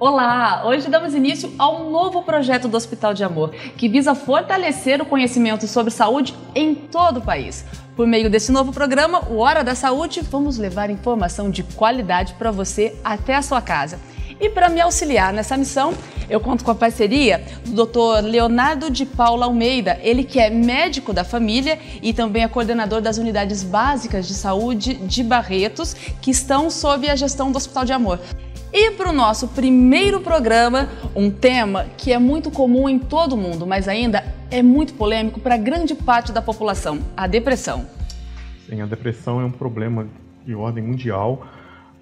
Olá! Hoje damos início a um novo projeto do Hospital de Amor, que visa fortalecer o conhecimento sobre saúde em todo o país. Por meio desse novo programa, o Hora da Saúde, vamos levar informação de qualidade para você até a sua casa. E para me auxiliar nessa missão, eu conto com a parceria do Dr. Leonardo de Paula Almeida, ele que é médico da família e também é coordenador das unidades básicas de saúde de Barretos, que estão sob a gestão do Hospital de Amor. E para o nosso primeiro programa, um tema que é muito comum em todo mundo, mas ainda é muito polêmico para grande parte da população: a depressão. Sim, a depressão é um problema de ordem mundial.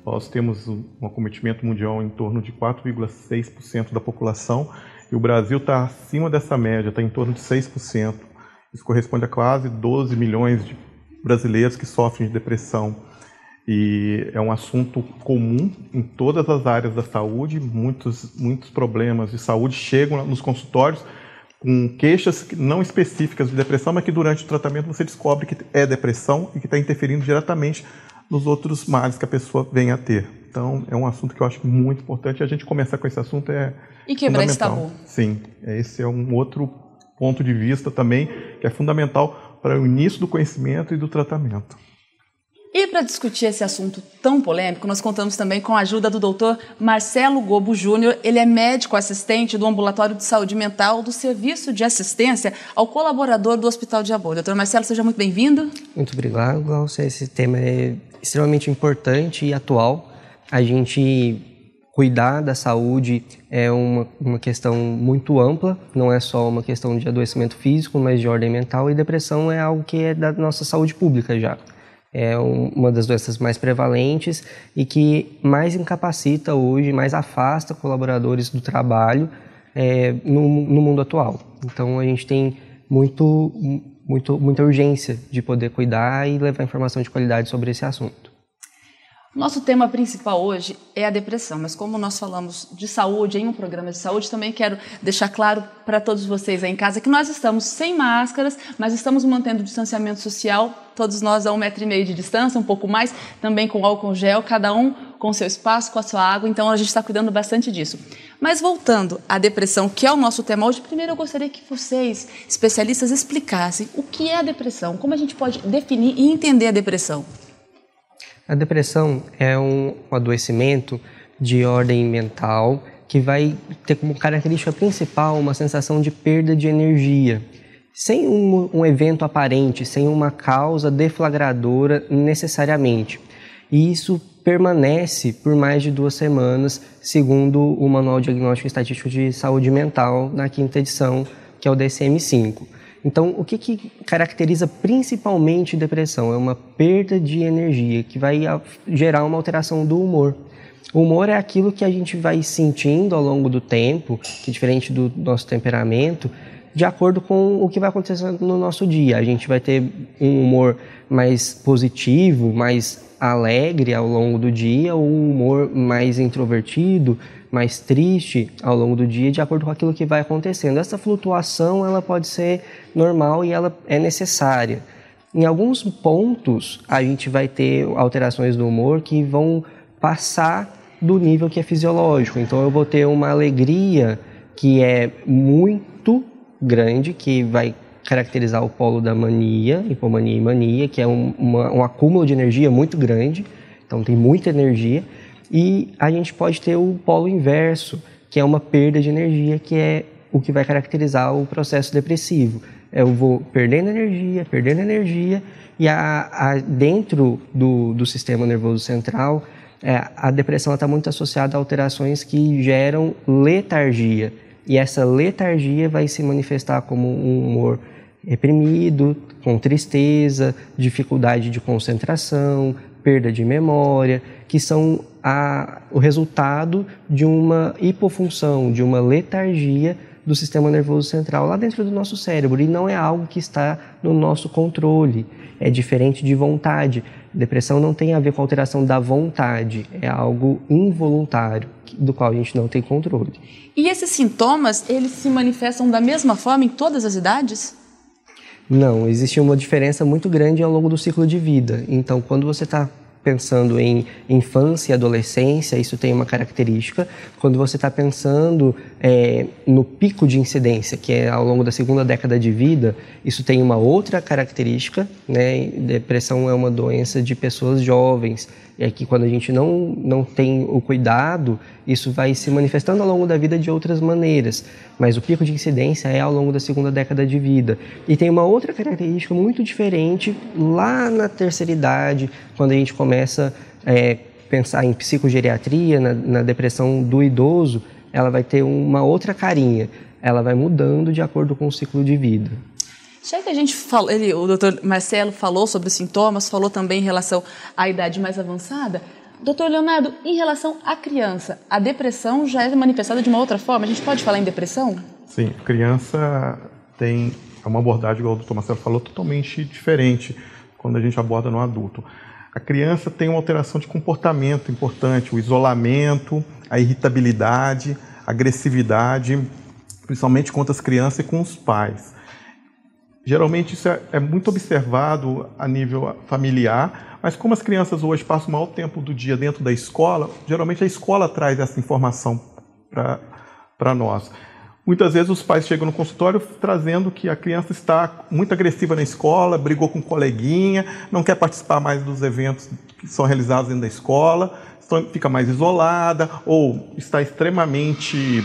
Nós temos um acometimento mundial em torno de 4,6% da população e o Brasil está acima dessa média, está em torno de 6%. Isso corresponde a quase 12 milhões de brasileiros que sofrem de depressão e é um assunto comum em todas as áreas da saúde. Muitos, muitos problemas de saúde chegam nos consultórios com queixas não específicas de depressão, mas que durante o tratamento você descobre que é depressão e que está interferindo diretamente nos outros males que a pessoa vem a ter. Então, é um assunto que eu acho muito importante. A gente começar com esse assunto é E quebrar esse tabu. Sim, esse é um outro ponto de vista também que é fundamental para o início do conhecimento e do tratamento. E para discutir esse assunto tão polêmico, nós contamos também com a ajuda do doutor Marcelo Gobo Júnior. Ele é médico assistente do Ambulatório de Saúde Mental do Serviço de Assistência ao Colaborador do Hospital de Amor. Doutor Marcelo, seja muito bem-vindo. Muito obrigado, Glaucia. Esse tema é extremamente importante e atual. A gente cuidar da saúde é uma, uma questão muito ampla, não é só uma questão de adoecimento físico, mas de ordem mental, e depressão é algo que é da nossa saúde pública já é uma das doenças mais prevalentes e que mais incapacita hoje, mais afasta colaboradores do trabalho é, no, no, mundo atual. Então a gente tem muito, muito, muita urgência de poder cuidar e levar informação de qualidade sobre esse assunto. Nosso tema principal hoje é a depressão, mas como nós falamos de saúde em um programa de saúde, também quero deixar claro para todos vocês aí em casa que nós estamos sem máscaras, mas estamos mantendo o distanciamento social, todos nós a um metro e meio de distância, um pouco mais, também com álcool gel, cada um com seu espaço, com a sua água, então a gente está cuidando bastante disso. Mas voltando à depressão, que é o nosso tema hoje, primeiro eu gostaria que vocês, especialistas, explicassem o que é a depressão, como a gente pode definir e entender a depressão. A depressão é um adoecimento de ordem mental que vai ter como característica principal uma sensação de perda de energia, sem um, um evento aparente, sem uma causa deflagradora necessariamente. E isso permanece por mais de duas semanas, segundo o Manual Diagnóstico Estatístico de Saúde Mental, na quinta edição, que é o DSM-5. Então, o que, que caracteriza principalmente depressão? É uma perda de energia que vai gerar uma alteração do humor. O humor é aquilo que a gente vai sentindo ao longo do tempo, que é diferente do nosso temperamento, de acordo com o que vai acontecendo no nosso dia. A gente vai ter um humor mais positivo, mais alegre ao longo do dia, ou um humor mais introvertido, mais triste ao longo do dia, de acordo com aquilo que vai acontecendo. Essa flutuação ela pode ser normal e ela é necessária. Em alguns pontos, a gente vai ter alterações do humor que vão passar do nível que é fisiológico. Então, eu vou ter uma alegria que é muito grande, que vai caracterizar o polo da mania, hipomania e mania, que é um, uma, um acúmulo de energia muito grande. Então, tem muita energia e a gente pode ter o polo inverso, que é uma perda de energia, que é o que vai caracterizar o processo depressivo. Eu vou perdendo energia, perdendo energia, e a, a dentro do, do sistema nervoso central, é, a depressão está muito associada a alterações que geram letargia. E essa letargia vai se manifestar como um humor reprimido, com tristeza, dificuldade de concentração, perda de memória, que são a, o resultado de uma hipofunção, de uma letargia do sistema nervoso central lá dentro do nosso cérebro e não é algo que está no nosso controle. É diferente de vontade. Depressão não tem a ver com alteração da vontade, é algo involuntário do qual a gente não tem controle. E esses sintomas, eles se manifestam da mesma forma em todas as idades? Não, existe uma diferença muito grande ao longo do ciclo de vida. Então, quando você está pensando em infância e adolescência, isso tem uma característica. Quando você está pensando é, no pico de incidência, que é ao longo da segunda década de vida, isso tem uma outra característica. Né? Depressão é uma doença de pessoas jovens, é que quando a gente não, não tem o cuidado, isso vai se manifestando ao longo da vida de outras maneiras. Mas o pico de incidência é ao longo da segunda década de vida. E tem uma outra característica muito diferente lá na terceira idade, quando a gente começa a é, pensar em psicogeriatria, na, na depressão do idoso, ela vai ter uma outra carinha. Ela vai mudando de acordo com o ciclo de vida. Já que a gente falou, ele, o doutor Marcelo falou sobre os sintomas, falou também em relação à idade mais avançada. Doutor Leonardo, em relação à criança, a depressão já é manifestada de uma outra forma? A gente pode falar em depressão? Sim, criança tem uma abordagem, igual o doutor Marcelo falou, totalmente diferente quando a gente aborda no adulto. A criança tem uma alteração de comportamento importante, o isolamento, a irritabilidade, a agressividade, principalmente contra as crianças e com os pais. Geralmente isso é, é, muito observado a nível familiar, mas como as crianças hoje passam o maior tempo do dia dentro da escola, geralmente a escola traz essa informação para nós. Muitas vezes os pais chegam no consultório trazendo que a criança está muito agressiva na escola, brigou com um coleguinha, não quer participar mais dos eventos que são realizados dentro da escola, fica mais isolada ou está extremamente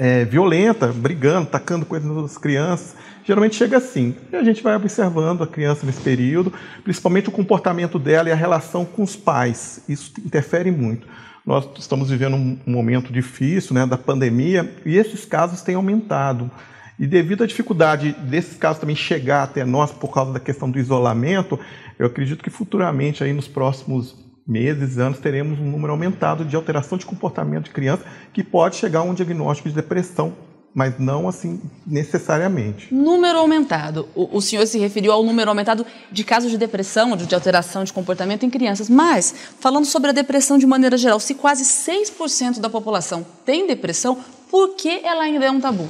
é, violenta, brigando, tacando coisas nas crianças. Geralmente chega assim. E a gente vai observando a criança nesse período, principalmente o comportamento dela e a relação com os pais. Isso interfere muito. Nós estamos vivendo um momento difícil né, da pandemia e esses casos têm aumentado. E devido à dificuldade desses casos também chegar até nós por causa da questão do isolamento, eu acredito que futuramente, aí nos próximos meses, anos, teremos um número aumentado de alteração de comportamento de criança que pode chegar a um diagnóstico de depressão, mas não assim necessariamente. Número aumentado. O, o, senhor se referiu ao número aumentado de casos de depressão, de, de alteração de comportamento em crianças. Mas, falando sobre a depressão de maneira geral, se quase 6% da população tem depressão, por que ela ainda é um tabu?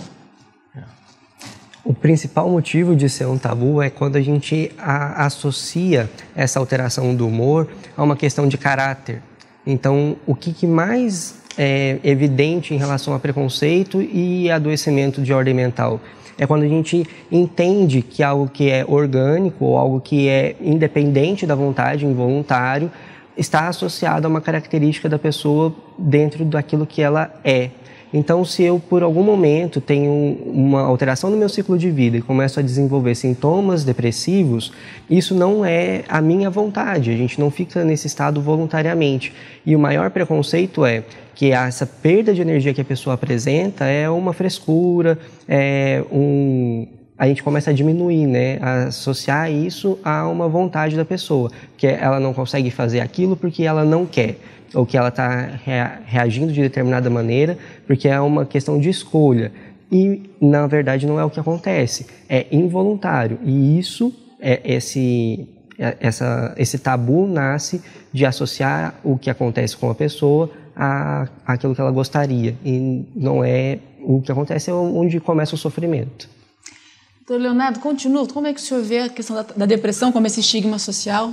O principal motivo de ser um tabu é quando a gente a, associa essa alteração do humor a uma questão de caráter. Então, o que, que mais é evidente em relação a preconceito e adoecimento de ordem mental? É quando a gente entende que algo que é orgânico ou algo que é independente da vontade, involuntário, está associado a uma característica da pessoa dentro daquilo que ela é. Então, se eu por algum momento tenho uma alteração no meu ciclo de vida e começo a desenvolver sintomas depressivos, isso não é a minha vontade, a gente não fica nesse estado voluntariamente. E o maior preconceito é que essa perda de energia que a pessoa apresenta é uma frescura, é um, a gente começa a diminuir, né? A associar isso a uma vontade da pessoa, que ela não consegue fazer aquilo porque ela não quer ou que ela está reagindo de determinada maneira, porque é uma questão de escolha. E, na verdade, não é o que acontece, é involuntário. E isso, é esse, é, essa, esse tabu nasce de associar o que acontece com a pessoa a aquilo que ela gostaria. E não é o que acontece, é onde começa o sofrimento. Doutor Leonardo, continua. Como é que o senhor vê a questão da, da depressão como esse estigma social?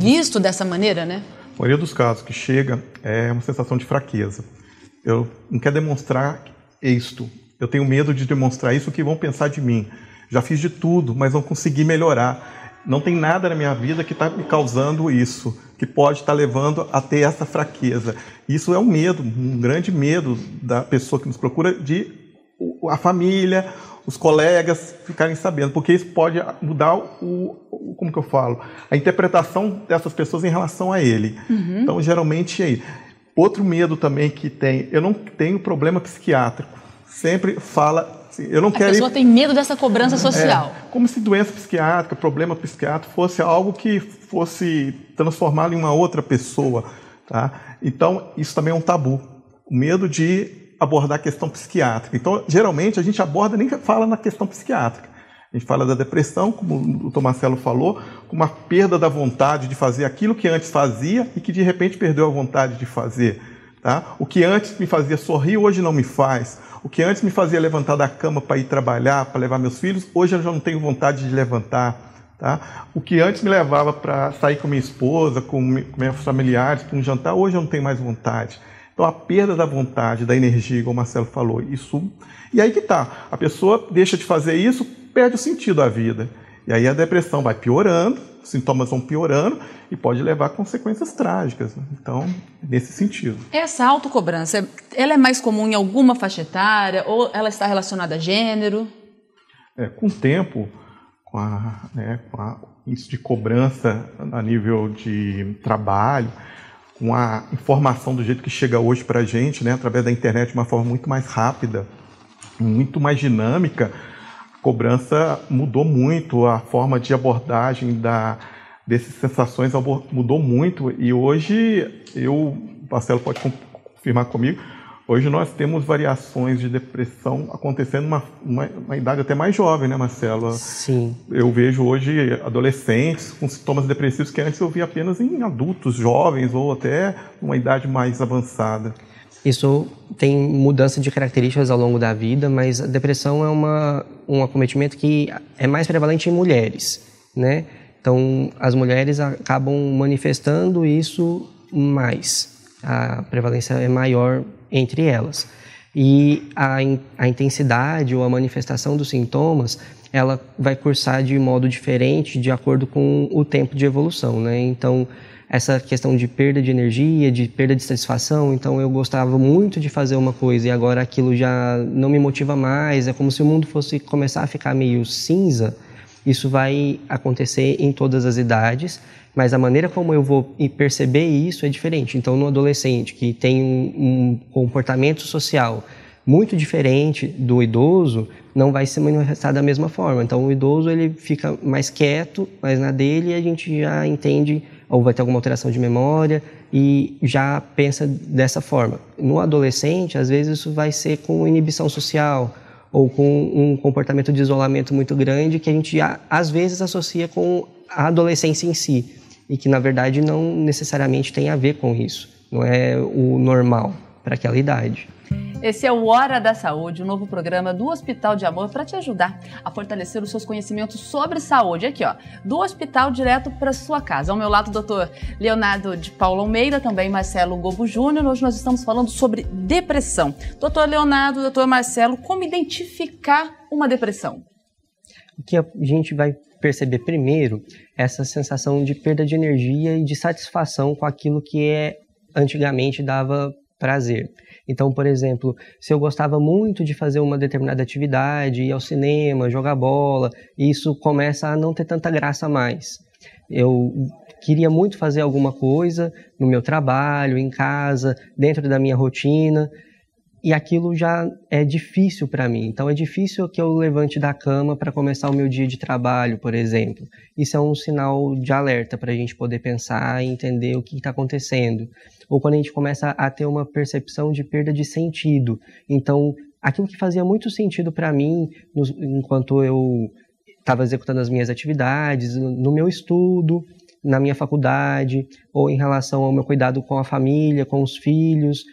Visto dessa maneira, né? A maioria dos casos que chega é uma sensação de fraqueza. Eu não quero demonstrar isto. Eu tenho medo de demonstrar isso, o que vão pensar de mim. Já fiz de tudo, mas não consegui melhorar. Não tem nada na minha vida que está me causando isso, que pode estar tá levando a ter essa fraqueza. Isso é um medo, um grande medo da pessoa que nos procura de a família, os colegas ficarem sabendo, porque isso pode mudar o, o, como que eu falo, a interpretação dessas pessoas em relação a ele. Uhum. Então, geralmente, aí. Outro medo também que tem, eu não tenho problema psiquiátrico. Sempre fala, assim, eu não a quero. A pessoa ir... tem medo dessa cobrança é, social. É, como se doença psiquiátrica, problema psiquiátrico fosse algo que fosse transformado em uma outra pessoa, tá? Então, isso também é um tabu. O medo de abordar a questão psiquiátrica. Então, geralmente, a gente aborda nem fala na questão psiquiátrica. A gente fala da depressão, como o Tomarcelo falou, com uma perda da vontade de fazer aquilo que antes fazia e que de repente perdeu a vontade de fazer. Tá? O que antes me fazia sorrir, hoje não me faz. O que antes me fazia levantar da cama para ir trabalhar, para levar meus filhos, hoje eu já não tenho vontade de levantar. Tá? O que antes me levava para sair com minha esposa, com meus familiares, para um jantar, hoje eu não tenho mais vontade. Então a perda da vontade, da energia, como o Marcelo falou, isso. E aí que tá. A pessoa deixa de fazer isso, perde o sentido da vida. E aí a depressão vai piorando, os sintomas vão piorando e pode levar a consequências trágicas. Então, nesse sentido. Essa autocobrança, ela é mais comum em alguma faixa etária ou ela está relacionada a gênero? É, com o tempo, com, a, né, com a, isso de cobrança a nível de trabalho, com a informação do jeito que chega hoje para a gente, né, através da internet, de uma forma muito mais rápida, muito mais dinâmica, a cobrança mudou muito, a forma de abordagem da, dessas sensações mudou muito. E hoje eu, Marcelo pode confirmar comigo, Hoje nós temos variações de depressão acontecendo numa uma, uma, idade até mais jovem, né, Marcelo? Sim. Eu vejo hoje adolescentes com sintomas depressivos que antes eu via apenas em adultos jovens ou até uma idade mais avançada. Isso tem mudança de características ao longo da vida, mas a depressão é uma, um acometimento que é mais prevalente em mulheres, né? Então, as mulheres acabam manifestando isso mais. A prevalência é maior entre elas. E a, a intensidade ou a manifestação dos sintomas, ela vai cursar de modo diferente de acordo com o tempo de evolução, né? Então, essa questão de perda de energia, de perda de satisfação, então eu gostava muito de fazer uma coisa e agora aquilo já não me motiva mais, é como se o mundo fosse começar a ficar meio cinza. Isso vai acontecer em todas as idades mas a maneira como eu vou perceber isso é diferente. Então, no adolescente que tem um, um comportamento social muito diferente do idoso, não vai se manifestar da mesma forma. Então, o idoso ele fica mais quieto, mais na dele, e a gente já entende ou vai ter alguma alteração de memória e já pensa dessa forma. No adolescente, às vezes isso vai ser com inibição social ou com um comportamento de isolamento muito grande que a gente às vezes associa com a adolescência em si e que na verdade não necessariamente tem a ver com isso, não é o normal para aquela idade. Esse é o Hora da Saúde, o um novo programa do Hospital de Amor para te ajudar a fortalecer os seus conhecimentos sobre saúde. Aqui, ó, do hospital direto para sua casa. Ao meu lado, o doutor Leonardo de Paulo Almeida, também Marcelo Gobo Júnior. Hoje nós estamos falando sobre depressão. Doutor Leonardo, doutor Marcelo, como identificar uma depressão? O que a gente vai perceber primeiro essa sensação de perda de energia e de satisfação com aquilo que é antigamente dava prazer. Então, por exemplo, se eu gostava muito de fazer uma determinada atividade, ir ao cinema, jogar bola, isso começa a não ter tanta graça mais. Eu queria muito fazer alguma coisa no meu trabalho, em casa, dentro da minha rotina, e aquilo já é difícil para mim. Então é difícil que eu levante da cama para começar o meu dia de trabalho, por exemplo. Isso é um sinal de alerta para a gente poder pensar e entender o que está acontecendo. Ou quando a gente começa a ter uma percepção de perda de sentido. Então aquilo que fazia muito sentido para mim enquanto eu estava executando as minhas atividades, no meu estudo, na minha faculdade, ou em relação ao meu cuidado com a família, com os filhos,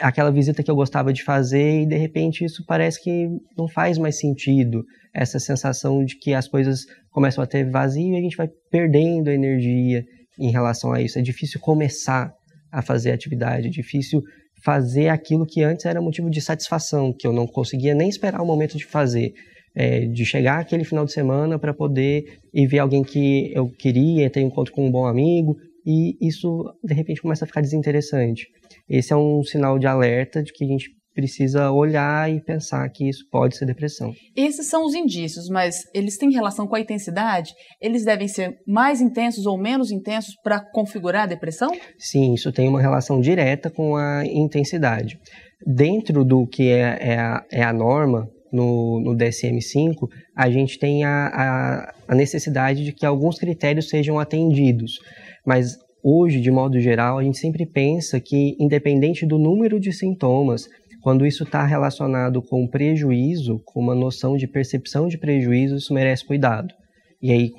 aquela visita que eu gostava de fazer e de repente isso parece que não faz mais sentido. Essa sensação de que as coisas começam a ter vazio e a gente vai perdendo energia em relação a isso. É difícil começar a fazer atividade, é difícil fazer aquilo que antes era motivo de satisfação, que eu não conseguia nem esperar o momento de fazer. É, de chegar aquele final de semana para poder ir ver alguém que eu queria, ter um encontro com um bom amigo, e isso de repente começa a ficar desinteressante. Esse é um sinal de alerta de que a gente precisa olhar e pensar que isso pode ser depressão. Esses são os indícios, mas eles têm relação com a intensidade? Eles devem ser mais intensos ou menos intensos para configurar a depressão? Sim, isso tem uma relação direta com a intensidade. Dentro do que é, é, a, é a, norma no, no DSM-5, a gente tem a, a, a necessidade de que alguns critérios sejam atendidos. Mas hoje, de modo geral, a gente sempre pensa que, independente do número de sintomas, quando isso está relacionado com prejuízo, com uma noção de percepção de prejuízo, isso merece cuidado. E aí,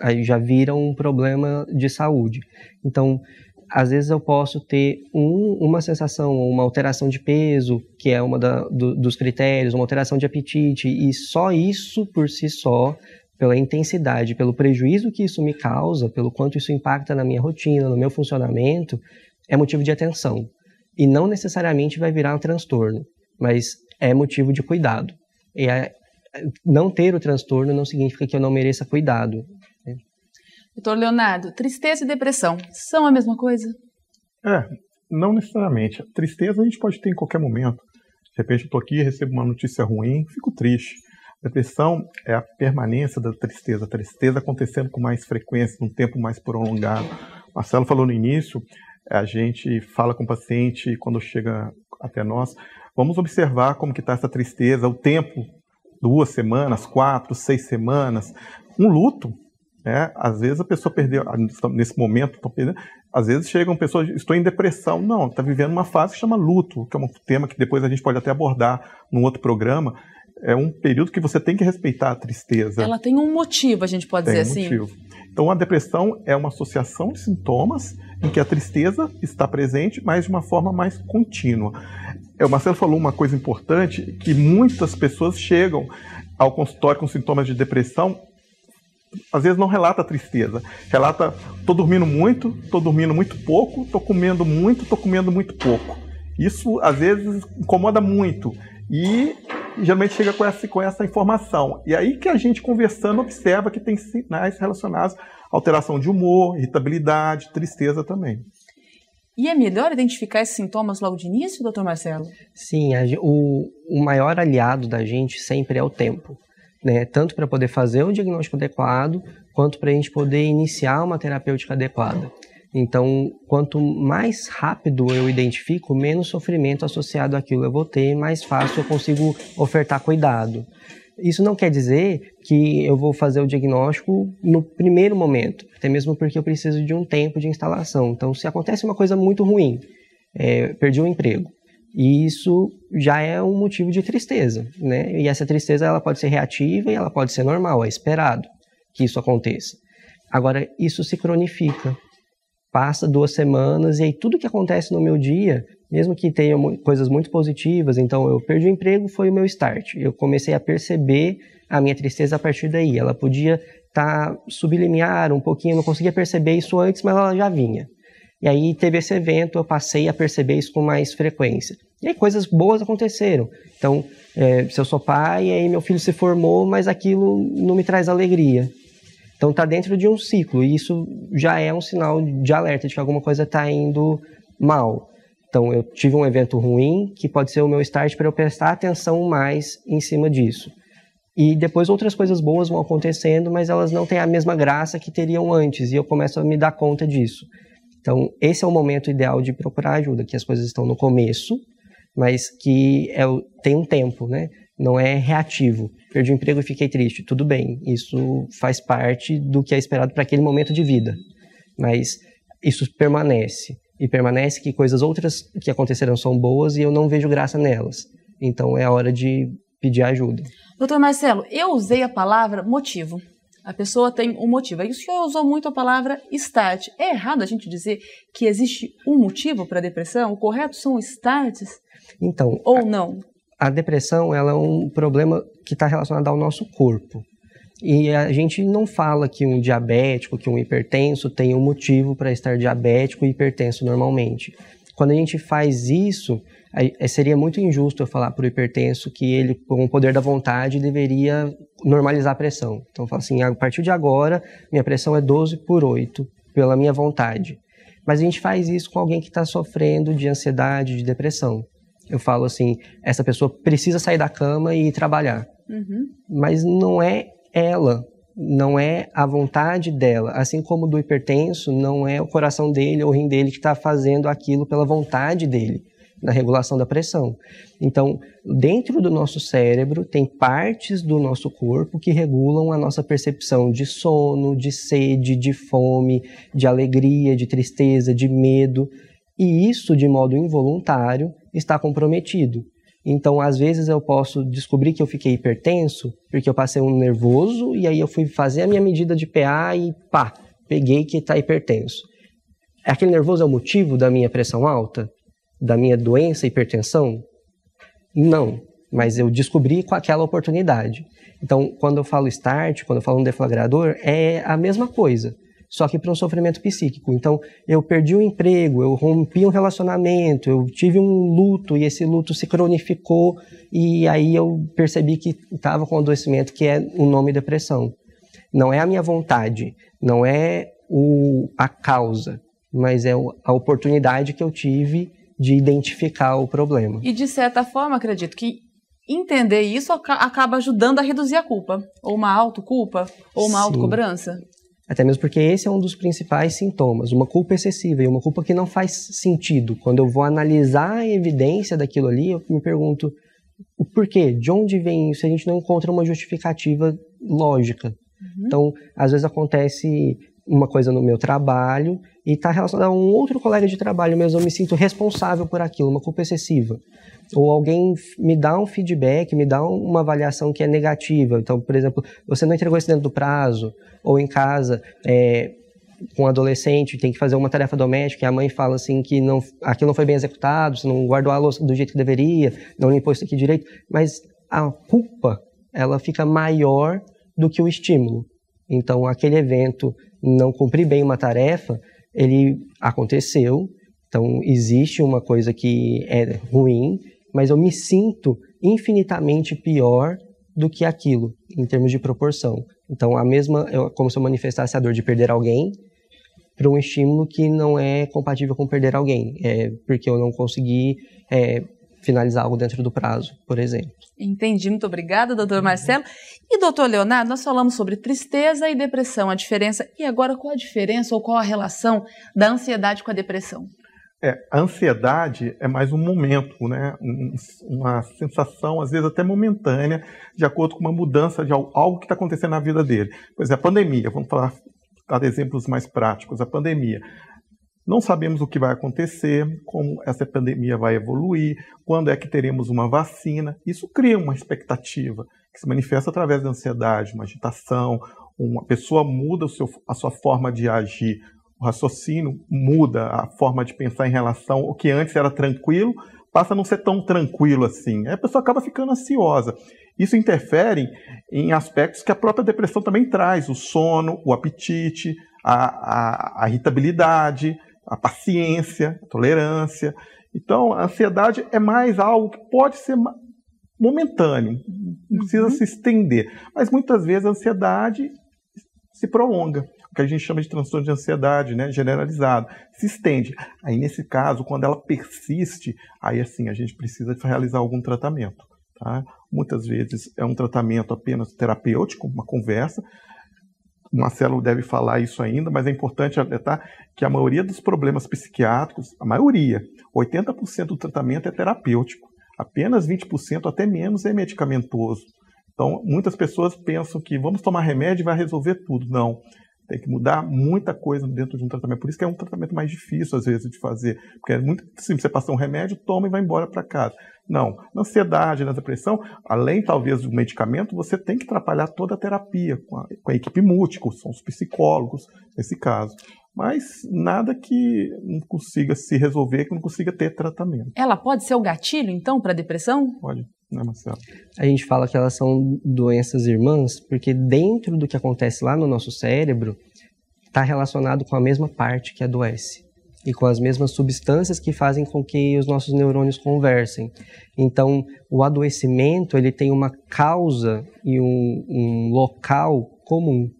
aí já vira um problema de saúde. Então, às vezes eu posso ter um, uma sensação, uma alteração de peso, que é da, do, dos critérios, uma alteração de apetite, e só isso por si só pela intensidade, pelo prejuízo que isso me causa, pelo quanto isso impacta na minha rotina, no meu funcionamento, é motivo de atenção. E não necessariamente vai virar um transtorno, mas é motivo de cuidado. E é, não ter o transtorno não significa que eu não mereça cuidado. Né? Doutor Leonardo, tristeza e depressão são a mesma coisa? É, não necessariamente. Tristeza a gente pode ter em qualquer momento. De repente eu estou aqui, recebo uma notícia ruim, fico triste. Depressão é a permanência da tristeza, a tristeza acontecendo com mais frequência, num tempo mais prolongado. Marcelo falou no início, a gente fala com o paciente quando chega até nós, vamos observar como que está essa tristeza, o tempo, duas semanas, quatro, seis semanas, um luto, né? Às vezes a pessoa perdeu, nesse momento, às vezes chegam pessoas, estou em depressão, não, está vivendo uma fase que chama luto, que é um tema que depois a gente pode até abordar num outro programa, é um período que você tem que respeitar a tristeza. Ela tem um motivo, a gente pode tem dizer um assim. Motivo. Então a depressão é uma associação de sintomas em que a tristeza está presente, mas de uma forma mais contínua. É, o Marcelo falou uma coisa importante, que muitas pessoas chegam ao consultório com sintomas de depressão, às vezes não relata tristeza, relata estou dormindo muito, estou dormindo muito pouco, estou comendo muito, estou comendo muito pouco. Isso às vezes incomoda muito e geralmente chega com essa, com essa informação. E aí que a gente conversando observa que tem sinais relacionados à alteração de humor, irritabilidade, tristeza também. E é melhor identificar esses sintomas logo de início, doutor Marcelo? Sim, a, o, o maior aliado da gente sempre é o tempo. Né? Tanto para poder fazer um diagnóstico adequado, quanto para a gente poder iniciar uma terapêutica adequada. Então, quanto mais rápido eu identifico, menos sofrimento associado àquilo eu vou ter, mais fácil eu consigo ofertar cuidado. Isso não quer dizer que eu vou fazer o diagnóstico no primeiro momento, até mesmo porque eu preciso de um tempo de instalação. Então, se acontece uma coisa muito ruim, é, perdi o emprego, e isso já é um motivo de tristeza, né? E essa tristeza ela pode ser reativa e ela pode ser normal, é esperado que isso aconteça. Agora, isso se cronifica passa duas semanas e aí tudo que acontece no meu dia, mesmo que tenha coisas muito positivas, então eu perdi o emprego, foi o meu start. Eu comecei a perceber a minha tristeza a partir daí. Ela podia estar tá sublimiar um pouquinho, eu não conseguia perceber isso antes, mas ela já vinha. E aí teve esse evento, eu passei a perceber isso com mais frequência. E aí coisas boas aconteceram. Então, é, se eu sou pai, aí meu filho se formou, mas aquilo não me traz alegria. Então está dentro de um ciclo e isso já é um sinal de alerta de que alguma coisa está indo mal. Então eu tive um evento ruim que pode ser o meu start para eu prestar atenção mais em cima disso. E depois outras coisas boas vão acontecendo, mas elas não têm a mesma graça que teriam antes e eu começo a me dar conta disso. Então esse é o momento ideal de procurar ajuda, que as coisas estão no começo, mas que é, tem um tempo, né? Não é reativo perdi o emprego e fiquei triste. Tudo bem, isso faz parte do que é esperado para aquele momento de vida. Mas isso permanece. E permanece que coisas outras que aconteceram são boas e eu não vejo graça nelas. Então é a hora de pedir ajuda. Doutor Marcelo, eu usei a palavra motivo. A pessoa tem um motivo. Aí o senhor usou muito a palavra start. É errado a gente dizer que existe um motivo para a depressão? O correto são starts? Então. Ou não? A depressão ela é um problema que está relacionado ao nosso corpo. E a gente não fala que um diabético, que um hipertenso tem um motivo para estar diabético e hipertenso normalmente. Quando a gente faz isso, é, seria muito injusto eu falar para o hipertenso que ele, com o poder da vontade, deveria normalizar a pressão. Então, eu falo assim: a partir de agora, minha pressão é 12 por 8, pela minha vontade. Mas a gente faz isso com alguém que está sofrendo de ansiedade, de depressão eu falo assim, essa pessoa precisa sair da cama e trabalhar. Uhum. Mas não é ela, não é a vontade dela. Assim como do hipertenso, não é o coração dele ou o rim dele que está fazendo aquilo pela vontade dele, na regulação da pressão. Então, dentro do nosso cérebro, tem partes do nosso corpo que regulam a nossa percepção de sono, de sede, de fome, de alegria, de tristeza, de medo. E isso, de modo involuntário, está comprometido. Então, às vezes eu posso descobrir que eu fiquei hipertenso porque eu passei um nervoso e aí eu fui fazer a minha medida de PA e pá, peguei que está hipertenso. Aquele nervoso é o motivo da minha pressão alta? Da minha doença, hipertensão? Não. mas eu descobri com aquela oportunidade. Então, quando eu falo start, quando eu falo um deflagrador, é a mesma coisa, só que para um sofrimento psíquico. Então, eu perdi o um emprego, eu rompi um relacionamento, eu tive um luto e esse luto se cronificou e aí eu percebi que estava com um adoecimento que é o nome depressão. Não é a minha vontade, não é o, a causa, mas é a oportunidade que eu tive de identificar o problema. E de certa forma, acredito que entender isso acaba ajudando a reduzir a culpa, ou uma autoculpa, ou uma Sim. autocobrança. Até mesmo porque esse é um dos principais sintomas, uma culpa excessiva e uma culpa que não faz sentido. Quando eu vou analisar a evidência daquilo ali, eu me pergunto o porquê, de onde vem isso? A gente não encontra uma justificativa lógica. Uhum. Então, às vezes acontece uma coisa no meu trabalho e está relacionado a um outro colega de trabalho, mas eu me sinto responsável por aquilo, uma culpa excessiva ou alguém me dá um feedback, me dá uma avaliação que é negativa. Então, por exemplo, você não entregou isso dentro do prazo, ou em casa, é, com um adolescente, tem que fazer uma tarefa doméstica e a mãe fala assim que não, aquilo não foi bem executado, você não guardou a louça do jeito que deveria, não limpou isso aqui direito, mas a culpa, ela fica maior do que o estímulo. Então, aquele evento, não cumprir bem uma tarefa, ele aconteceu, então existe uma coisa que é ruim, mas eu me sinto infinitamente pior do que aquilo, em termos de proporção. Então, a mesma, é como se eu manifestasse a dor de perder alguém para um estímulo que não é compatível com perder alguém, é porque eu não consegui é, finalizar algo dentro do prazo, por exemplo. Entendi, muito obrigada, doutor Marcelo. E doutor Leonardo, nós falamos sobre tristeza e depressão, a diferença. E agora, qual a diferença ou qual a relação da ansiedade com a depressão? É, a ansiedade é mais um momento, né? uma sensação, às vezes até momentânea, de acordo com uma mudança de algo que está acontecendo na vida dele. Por exemplo, a pandemia, vamos falar, dar exemplos mais práticos. A pandemia. Não sabemos o que vai acontecer, como essa pandemia vai evoluir, quando é que teremos uma vacina. Isso cria uma expectativa que se manifesta através da ansiedade, uma agitação, uma pessoa muda seu, a sua forma de agir o raciocínio muda, a forma de pensar em relação ao que antes era tranquilo, passa a não ser tão tranquilo assim. Aí a pessoa acaba ficando ansiosa. Isso interfere em aspectos que a própria depressão também traz: o sono, o apetite, a, a, a irritabilidade, a paciência, a tolerância. Então, a ansiedade é mais algo que pode ser momentâneo, não precisa uhum. se estender. Mas muitas vezes a ansiedade se prolonga que a gente chama de transtorno de ansiedade, né, generalizado, se estende. Aí nesse caso, quando ela persiste, aí assim a gente precisa realizar algum tratamento, tá? Muitas vezes é um tratamento apenas terapêutico, uma conversa. Marcelo deve falar isso ainda, mas é importante alertar que a maioria dos problemas psiquiátricos, a maioria, 80% do tratamento é terapêutico, apenas 20% até menos é medicamentoso. Então, muitas pessoas pensam que vamos tomar remédio e vai resolver tudo. Não. Tem que mudar muita coisa dentro de um tratamento. Por isso que é um tratamento mais difícil, às vezes, de fazer. Porque é muito simples. Você passa um remédio, toma e vai embora para casa. Não. Na ansiedade, na depressão, além talvez do medicamento, você tem que atrapalhar toda a terapia com a, com a equipe múltipla, são os psicólogos, nesse caso. Mas nada que não consiga se resolver, que não consiga ter tratamento. Ela pode ser o gatilho, então, para a depressão? Pode. A gente fala que elas são doenças irmãs porque dentro do que acontece lá no nosso cérebro está relacionado com a mesma parte que adoece e com as mesmas substâncias que fazem com que os nossos neurônios conversem. Então, o adoecimento ele tem uma causa e um, um local comum.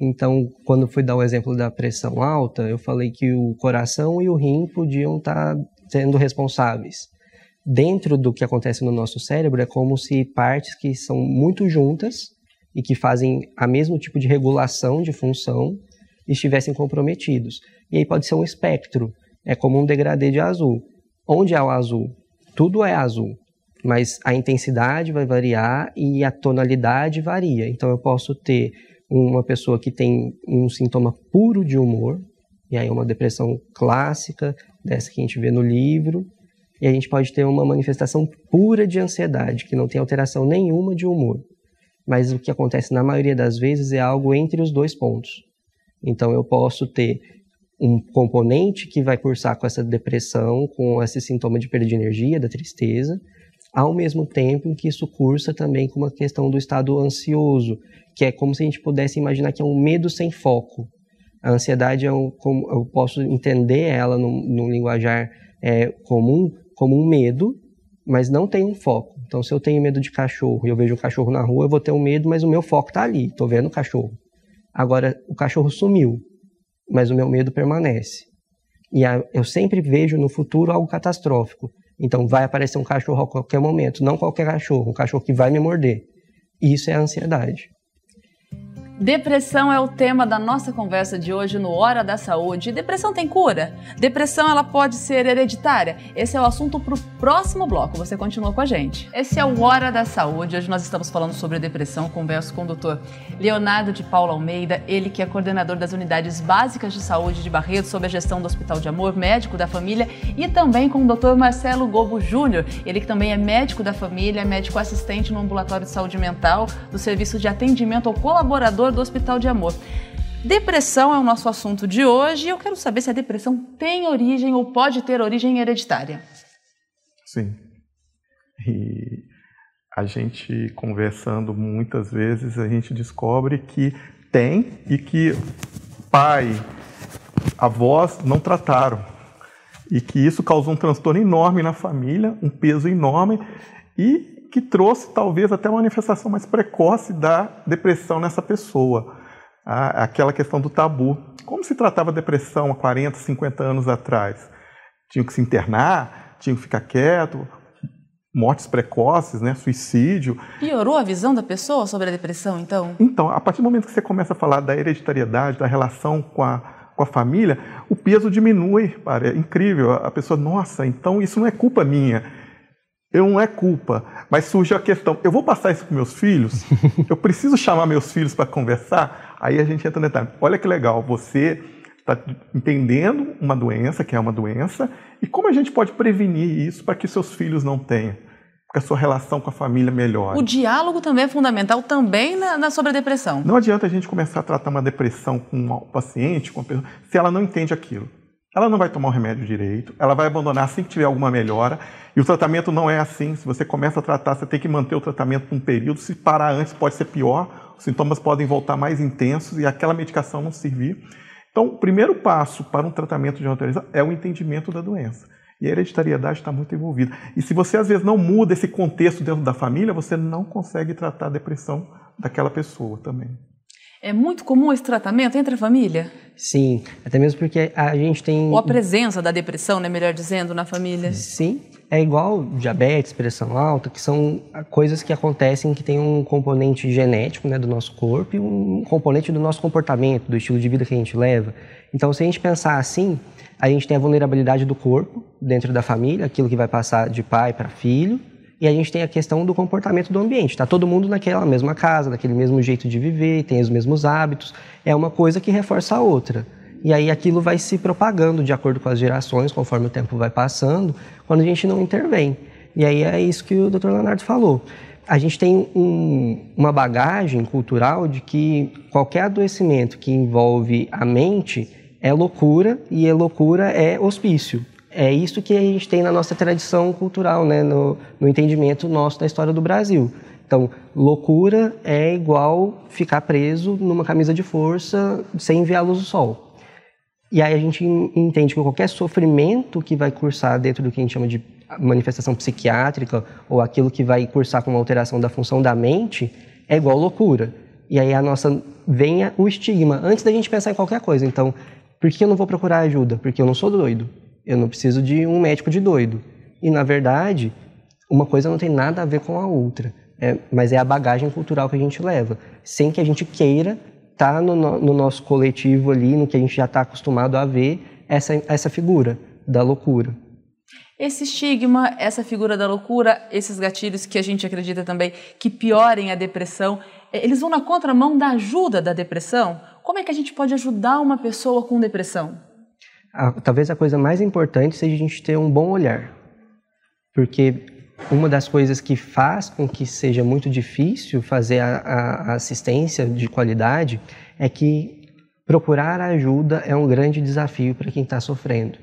Então, quando fui dar o exemplo da pressão alta, eu falei que o coração e o rim podiam estar tá sendo responsáveis dentro do que acontece no nosso cérebro é como se partes que são muito juntas e que fazem a mesmo tipo de regulação de função estivessem comprometidos. E aí pode ser um espectro, é como um degradê de azul. Onde é o azul? Tudo é azul, mas a intensidade vai variar e a tonalidade varia. Então eu posso ter uma pessoa que tem um sintoma puro de humor, e aí uma depressão clássica, dessa que a gente vê no livro, e a gente pode ter uma manifestação pura de ansiedade, que não tem alteração nenhuma de humor. Mas o que acontece na maioria das vezes é algo entre os dois pontos. Então eu posso ter um componente que vai cursar com essa depressão, com esse sintoma de perda de energia, da tristeza, ao mesmo tempo que isso cursa também com uma questão do estado ansioso, que é como se a gente pudesse imaginar que é um medo sem foco. A ansiedade é um, eu posso entender ela num, num linguajar é, comum como um medo, mas não tem um foco. Então, se eu tenho medo de cachorro e eu vejo um cachorro na rua, eu vou ter um medo, mas o meu foco está ali, estou vendo o cachorro. Agora, o cachorro sumiu, mas o meu medo permanece. E a, eu sempre vejo no futuro algo catastrófico. Então, vai aparecer um cachorro a qualquer momento, não qualquer cachorro, um cachorro que vai me morder. Isso é a ansiedade. Depressão é o tema da nossa conversa de hoje no Hora da Saúde. Depressão tem cura? Depressão ela pode ser hereditária? Esse é o assunto para o próximo bloco. Você continua com a gente. Esse é o Hora da Saúde. Hoje nós estamos falando sobre depressão. Converso com o doutor Leonardo de Paula Almeida, ele que é coordenador das unidades básicas de saúde de Barreto, sob a gestão do Hospital de Amor, médico da família, e também com o doutor Marcelo Gobo Júnior, ele que também é médico da família, médico assistente no ambulatório de saúde mental do Serviço de Atendimento ao Colaborador do Hospital de Amor. Depressão é o nosso assunto de hoje e eu quero saber se a depressão tem origem ou pode ter origem hereditária. Sim. E a gente conversando muitas vezes, a gente descobre que tem e que pai, avós não trataram. E que isso causou um transtorno enorme na família, um peso enorme e que trouxe talvez até uma manifestação mais precoce da depressão nessa pessoa. Aquela questão do tabu. Como se tratava a depressão há 40, 50 anos atrás? Tinha que se internar, tinha que ficar quieto, mortes precoces, né, suicídio. Piorou a visão da pessoa sobre a depressão, então? Então, a partir do momento que você começa a falar da hereditariedade, da relação com a, com a família, o peso diminui. É incrível. A pessoa, nossa, então isso não é culpa minha eu não é culpa, mas surge a questão: eu vou passar isso para meus filhos? Eu preciso chamar meus filhos para conversar? Aí a gente entra no detalhe: olha que legal, você está entendendo uma doença, que é uma doença, e como a gente pode prevenir isso para que seus filhos não tenham? que a sua relação com a família melhore. O diálogo também é fundamental, também na, na sobre a depressão. Não adianta a gente começar a tratar uma depressão com um paciente, com uma pessoa, se ela não entende aquilo. Ela não vai tomar o remédio direito, ela vai abandonar assim que tiver alguma melhora. E o tratamento não é assim. Se você começa a tratar, você tem que manter o tratamento por um período. Se parar antes, pode ser pior. Os sintomas podem voltar mais intensos e aquela medicação não servir. Então, o primeiro passo para um tratamento de hereditariedade é o entendimento da doença. E a hereditariedade está muito envolvida. E se você, às vezes, não muda esse contexto dentro da família, você não consegue tratar a depressão daquela pessoa também. É muito comum esse tratamento entre a família? Sim, até mesmo porque a gente tem. Ou a presença da depressão, né, melhor dizendo, na família? Sim, é igual diabetes, pressão alta, que são coisas que acontecem que tem um componente genético né, do nosso corpo e um componente do nosso comportamento, do estilo de vida que a gente leva. Então, se a gente pensar assim, a gente tem a vulnerabilidade do corpo dentro da família, aquilo que vai passar de pai para filho, e a gente tem a questão do comportamento do ambiente. Está todo mundo naquela mesma casa, naquele mesmo jeito de viver, tem os mesmos hábitos. É uma coisa que reforça a outra. E aí aquilo vai se propagando de acordo com as gerações, conforme o tempo vai passando, quando a gente não intervém. E aí é isso que o Dr. Leonardo falou. A gente tem um, uma bagagem cultural de que qualquer adoecimento que envolve a mente é loucura e a loucura é hospício. É isso que a gente tem na nossa tradição cultural, né? no, no entendimento nosso da história do Brasil. Então, loucura é igual ficar preso numa camisa de força sem ver a luz do sol. E aí a gente entende que qualquer sofrimento que vai cursar dentro do que a gente chama de manifestação psiquiátrica ou aquilo que vai cursar com uma alteração da função da mente é igual loucura. E aí a nossa venha o estigma antes da gente pensar em qualquer coisa. Então, por que eu não vou procurar ajuda? Porque eu não sou doido. Eu não preciso de um médico de doido. E, na verdade, uma coisa não tem nada a ver com a outra. É, mas é a bagagem cultural que a gente leva. Sem que a gente queira estar tá no, no, nosso coletivo ali, no que a gente já está acostumado a ver, essa, essa figura da loucura. Esse estigma, essa figura da loucura, esses gatilhos que a gente acredita também que piorem a depressão, é, eles vão na contramão da ajuda da depressão? Como é que a gente pode ajudar uma pessoa com depressão? A, talvez a coisa mais importante seja a gente ter um bom olhar. Porque uma das coisas que faz com que seja muito difícil fazer a, a, assistência de qualidade é que procurar ajuda é um grande desafio para quem está sofrendo.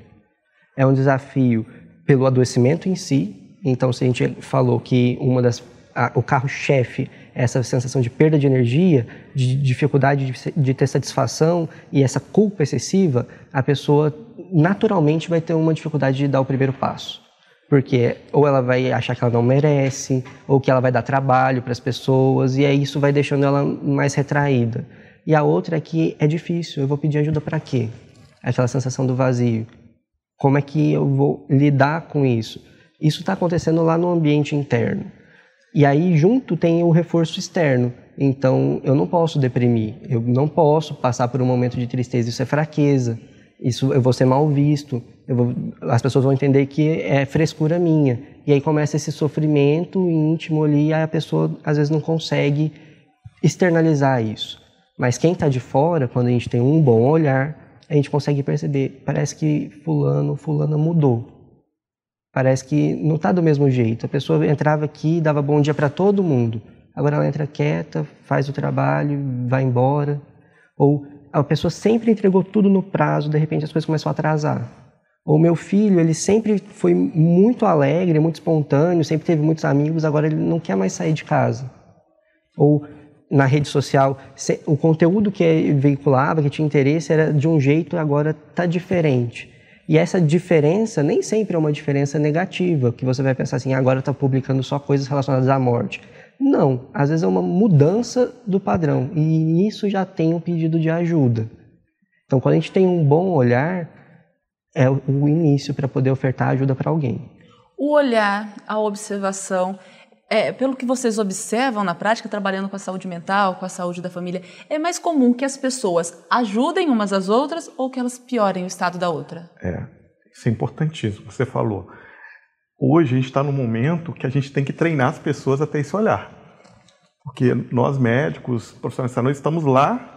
É um desafio pelo adoecimento em si, Então, se a gente falou que uma das a, o carro-chefe essa sensação de perda de energia, de dificuldade de, ter satisfação e essa culpa excessiva, a pessoa naturalmente vai ter uma dificuldade de dar o primeiro passo. Porque ou ela vai achar que ela não merece, ou que ela vai dar trabalho para as pessoas, e aí isso vai deixando ela mais retraída. E a outra é que é difícil, eu vou pedir ajuda para quê? Aquela sensação do vazio. Como é que eu vou lidar com isso? Isso está acontecendo lá no ambiente interno. E aí, junto, tem o reforço externo. Então, eu não posso deprimir, eu não posso passar por um momento de tristeza, isso é fraqueza, isso eu vou ser mal visto, vou, as pessoas vão entender que é frescura minha. E aí começa esse sofrimento íntimo ali, e a pessoa às vezes não consegue externalizar isso. Mas quem está de fora, quando a gente tem um bom olhar, a gente consegue perceber, parece que fulano, fulana mudou. Parece que não está do mesmo jeito. A pessoa entrava aqui, dava bom dia para todo mundo. Agora ela entra quieta, faz o trabalho, vai embora. Ou a pessoa sempre entregou tudo no prazo, de repente as coisas começam a atrasar. Ou meu filho, ele sempre foi muito alegre, muito espontâneo, sempre teve muitos amigos, agora ele não quer mais sair de casa. Ou na rede social, o conteúdo que veiculava, que tinha interesse, era de um jeito agora está diferente. E essa diferença nem sempre é uma diferença negativa, que você vai pensar assim, agora está publicando só coisas relacionadas à morte. Não, às vezes é uma mudança do padrão e nisso já tem um pedido de ajuda. Então, quando a gente tem um bom olhar, é o início para poder ofertar ajuda para alguém. O olhar, a observação, é, pelo que vocês observam na prática, trabalhando com a saúde mental, com a saúde da família, é mais comum que as pessoas ajudem umas às outras ou que elas piorem o estado da outra? É, isso é importantíssimo. Você falou. Hoje a gente está num momento que a gente tem que treinar as pessoas a ter esse olhar. Porque nós médicos, profissionais de saúde, estamos lá.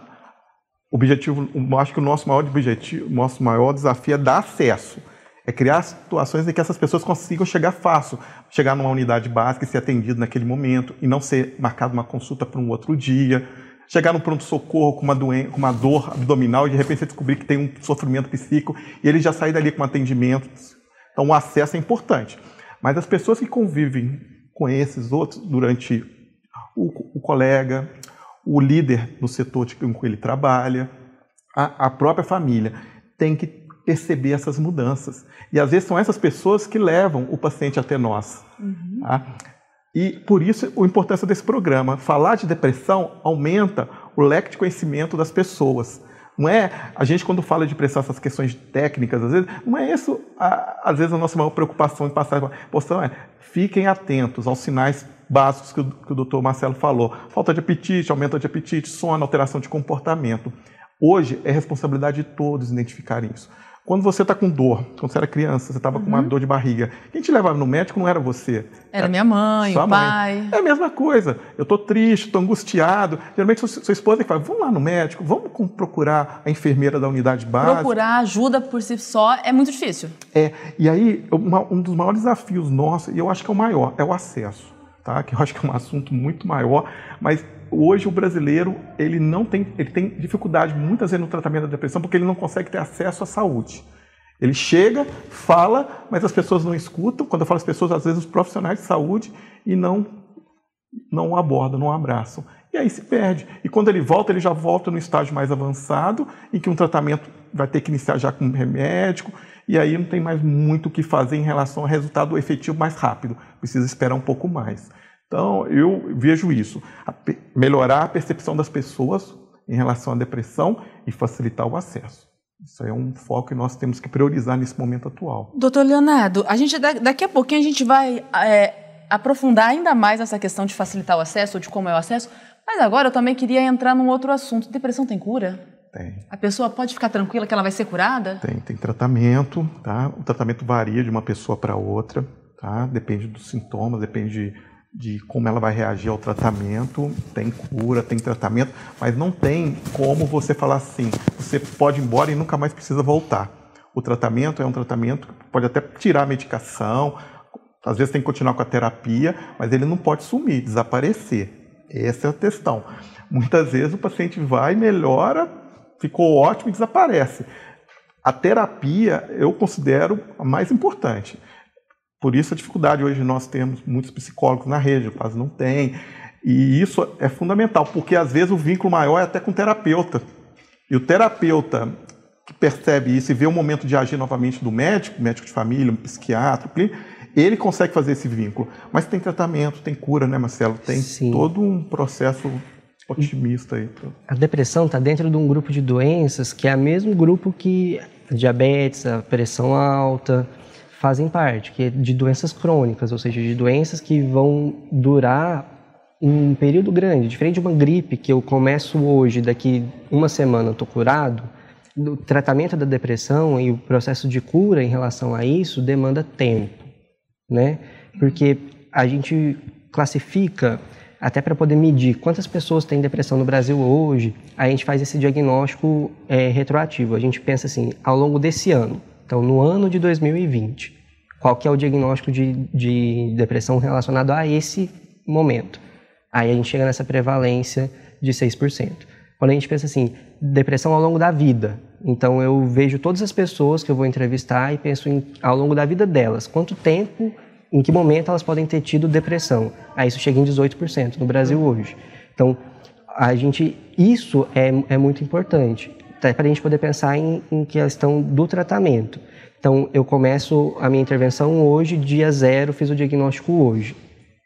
O objetivo, acho que o nosso maior objetivo, nosso maior desafio é dar acesso é criar situações em que essas pessoas consigam chegar fácil, chegar numa unidade básica e ser atendido naquele momento e não ser marcado uma consulta para um outro dia. Chegar no pronto-socorro com uma, uma dor abdominal e de repente você descobrir que tem um sofrimento psíquico e ele já sair dali com atendimento. Então o acesso é importante. Mas as pessoas que convivem com esses outros durante o, o colega, o líder do setor com que ele trabalha, a, a própria família, tem que perceber essas mudanças. E às vezes são essas pessoas que levam o paciente até nós. Uhum. Tá? E por isso a importância desse programa. Falar de depressão aumenta o leque de conhecimento das pessoas. Não é a gente quando fala de depressão, essas questões técnicas, às vezes, não é isso, a, às vezes, a nossa maior preocupação em passar. A é fiquem atentos aos sinais básicos que o, que o doutor Marcelo falou. Falta de apetite, aumento de apetite, sono, alteração de comportamento. Hoje é responsabilidade de todos identificarem isso. Quando você está com dor, quando você era criança, você estava uhum. com uma uhum. dor de barriga, quem te levava no médico não era você. Era minha mãe, o pai. Mãe. É a mesma coisa. Eu estou triste, estou angustiado. Geralmente sua, sua esposa que fala, vamos lá no médico, vamos procurar a enfermeira da unidade básica. Procurar ajuda por si só é muito difícil. É, e aí uma, um dos maiores desafios nossos, e eu acho que é o maior, é o acesso. Tá? Que eu acho que é um assunto muito maior, mas hoje o brasileiro ele não tem, ele tem dificuldade muitas vezes no tratamento da depressão porque ele não consegue ter acesso à saúde. Ele chega, fala, mas as pessoas não escutam. Quando eu falo as pessoas, às vezes os profissionais de saúde e não não abordam, não abraçam. E aí se perde. E quando ele volta, ele já volta no estágio mais avançado, em que um tratamento vai ter que iniciar já com um remédio, e aí não tem mais muito o que fazer em relação ao resultado efetivo mais rápido. Precisa esperar um pouco mais. Então, eu vejo isso. A melhorar a percepção das pessoas em relação à depressão e facilitar o acesso. Isso é um foco que nós temos que priorizar nesse momento atual. Doutor Leonardo, a gente daqui a pouquinho a gente vai é, aprofundar ainda mais essa questão de facilitar o acesso, ou de como é o acesso. Mas agora eu também queria entrar num outro assunto. Depressão tem cura? Tem. A pessoa pode ficar tranquila que ela vai ser curada? Tem, tem tratamento, tá? O tratamento varia de uma pessoa para outra, tá? Depende dos sintomas, depende de como ela vai reagir ao tratamento. Tem cura, tem tratamento, mas não tem como você falar assim: você pode ir embora e nunca mais precisa voltar. O tratamento é um tratamento que pode até tirar a medicação, às vezes tem que continuar com a terapia, mas ele não pode sumir, desaparecer. Essa é a questão. Muitas vezes o paciente vai, melhora, ficou ótimo e desaparece. A terapia eu considero a mais importante Por isso a dificuldade hoje nós temos muitos psicólogos na rede, quase não tem. E isso é fundamental, porque às vezes o vínculo maior é até com o terapeuta. E o terapeuta que percebe isso e vê o momento de agir novamente do médico, médico de família, um psiquiatra, ele consegue fazer esse vínculo. Mas tem tratamento, tem cura, né, Marcelo? Tem Sim. todo um processo otimista aí. A depressão está dentro de um grupo de doenças que é o mesmo grupo que diabetes, a pressão alta fazem parte, que é de doenças crônicas, ou seja, de doenças que vão durar um período grande, diferente de uma gripe que eu começo hoje, daqui uma semana eu estou curado, o tratamento da depressão e o processo de cura em relação a isso demanda tempo, né? Porque a gente classifica até para poder medir quantas pessoas têm depressão no Brasil hoje, a gente faz esse diagnóstico é, retroativo. A gente pensa assim, ao longo desse ano, então no ano de 2020, qual que é o diagnóstico de, de depressão relacionado a esse momento? Aí a gente chega nessa prevalência de 6%. Quando a gente pensa assim, depressão ao longo da vida, então eu vejo todas as pessoas que eu vou entrevistar e penso em, ao longo da vida delas, quanto tempo em que momento elas podem ter tido depressão. Aí isso chega em 18% no Brasil hoje. Então, a gente, isso é, é muito importante, até para a gente poder pensar em, em questão do tratamento. Então, eu começo a minha intervenção hoje, dia zero, fiz o diagnóstico hoje.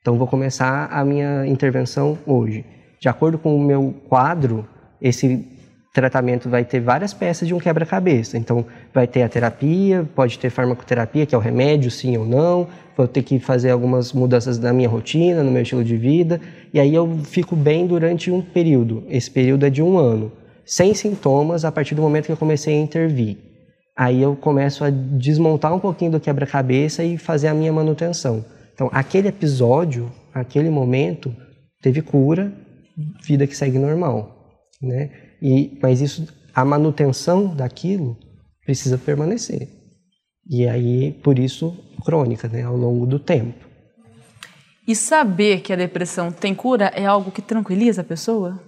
Então, vou começar a minha intervenção hoje. De acordo com o meu quadro, esse tratamento vai ter várias peças de um quebra-cabeça. Então, vai ter a terapia, pode ter farmacoterapia, que é o remédio, sim ou não. Vou ter que fazer algumas mudanças na minha rotina, no meu estilo de vida. E aí eu fico bem durante um período. Esse período é de um ano. Sem sintomas a partir do momento que eu comecei a intervir. Aí eu começo a desmontar um pouquinho do quebra-cabeça e fazer a minha manutenção. Então, aquele episódio, aquele momento, teve cura, vida que segue normal, né? E, mas isso, a manutenção daquilo precisa permanecer. E aí, por isso, crônica, né, ao longo do tempo. E saber que a depressão tem cura é algo que tranquiliza a pessoa?